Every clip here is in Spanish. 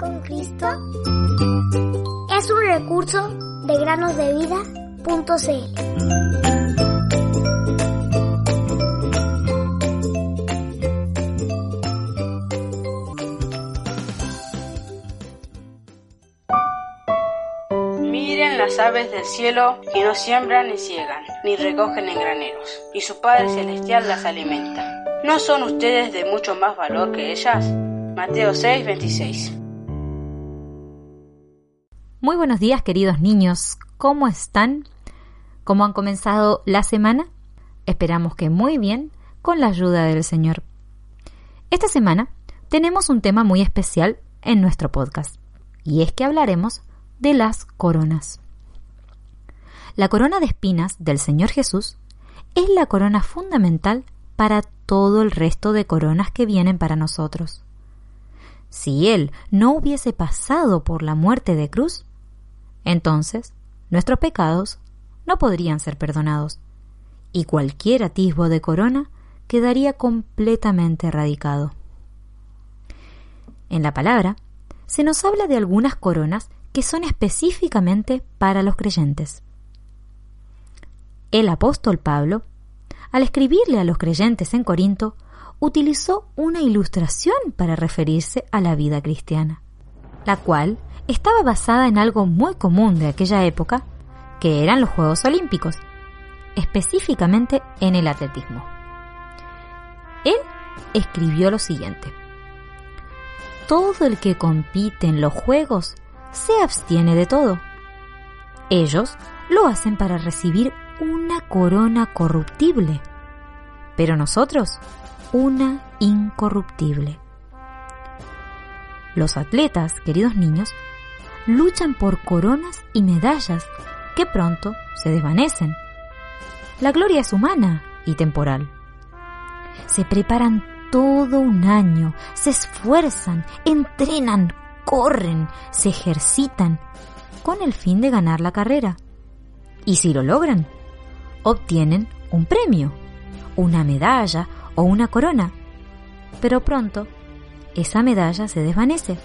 Con Cristo es un recurso de granosdevida.cl. Miren las aves del cielo que no siembran ni ciegan, ni recogen en graneros, y su Padre Celestial las alimenta. ¿No son ustedes de mucho más valor que ellas? Mateo 6, 26. Muy buenos días queridos niños, ¿cómo están? ¿Cómo han comenzado la semana? Esperamos que muy bien, con la ayuda del Señor. Esta semana tenemos un tema muy especial en nuestro podcast, y es que hablaremos de las coronas. La corona de espinas del Señor Jesús es la corona fundamental para todo el resto de coronas que vienen para nosotros. Si Él no hubiese pasado por la muerte de cruz, entonces nuestros pecados no podrían ser perdonados y cualquier atisbo de corona quedaría completamente erradicado. En la palabra se nos habla de algunas coronas que son específicamente para los creyentes. El apóstol Pablo, al escribirle a los creyentes en Corinto, utilizó una ilustración para referirse a la vida cristiana, la cual estaba basada en algo muy común de aquella época, que eran los Juegos Olímpicos, específicamente en el atletismo. Él escribió lo siguiente. Todo el que compite en los Juegos se abstiene de todo. Ellos lo hacen para recibir una corona corruptible, pero nosotros una incorruptible. Los atletas, queridos niños, luchan por coronas y medallas que pronto se desvanecen. La gloria es humana y temporal. Se preparan todo un año, se esfuerzan, entrenan, corren, se ejercitan, con el fin de ganar la carrera. Y si lo logran, obtienen un premio, una medalla o una corona. Pero pronto, esa medalla se desvanece,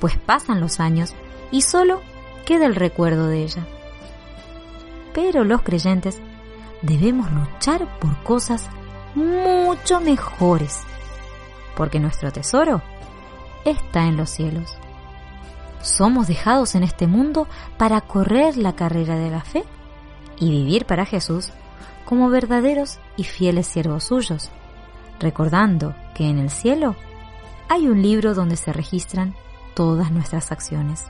pues pasan los años y solo queda el recuerdo de ella. Pero los creyentes debemos luchar por cosas mucho mejores, porque nuestro tesoro está en los cielos. Somos dejados en este mundo para correr la carrera de la fe y vivir para Jesús como verdaderos y fieles siervos suyos, recordando que en el cielo hay un libro donde se registran todas nuestras acciones.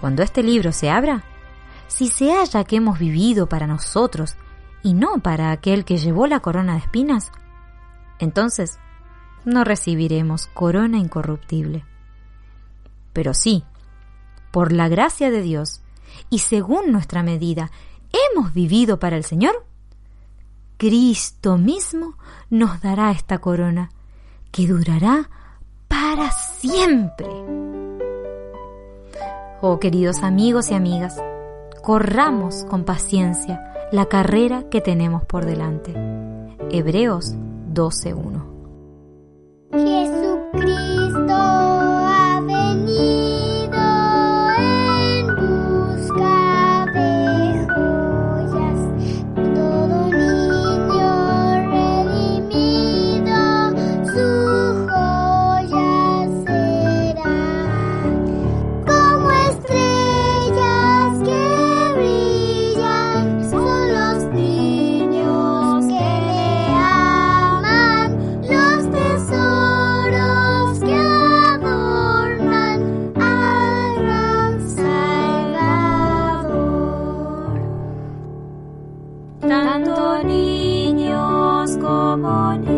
Cuando este libro se abra, si se halla que hemos vivido para nosotros y no para aquel que llevó la corona de espinas, entonces no recibiremos corona incorruptible. Pero sí, por la gracia de Dios y según nuestra medida, hemos vivido para el Señor, Cristo mismo nos dará esta corona que durará para siempre. Oh queridos amigos y amigas, corramos con paciencia la carrera que tenemos por delante. Hebreos 12.1 como niñas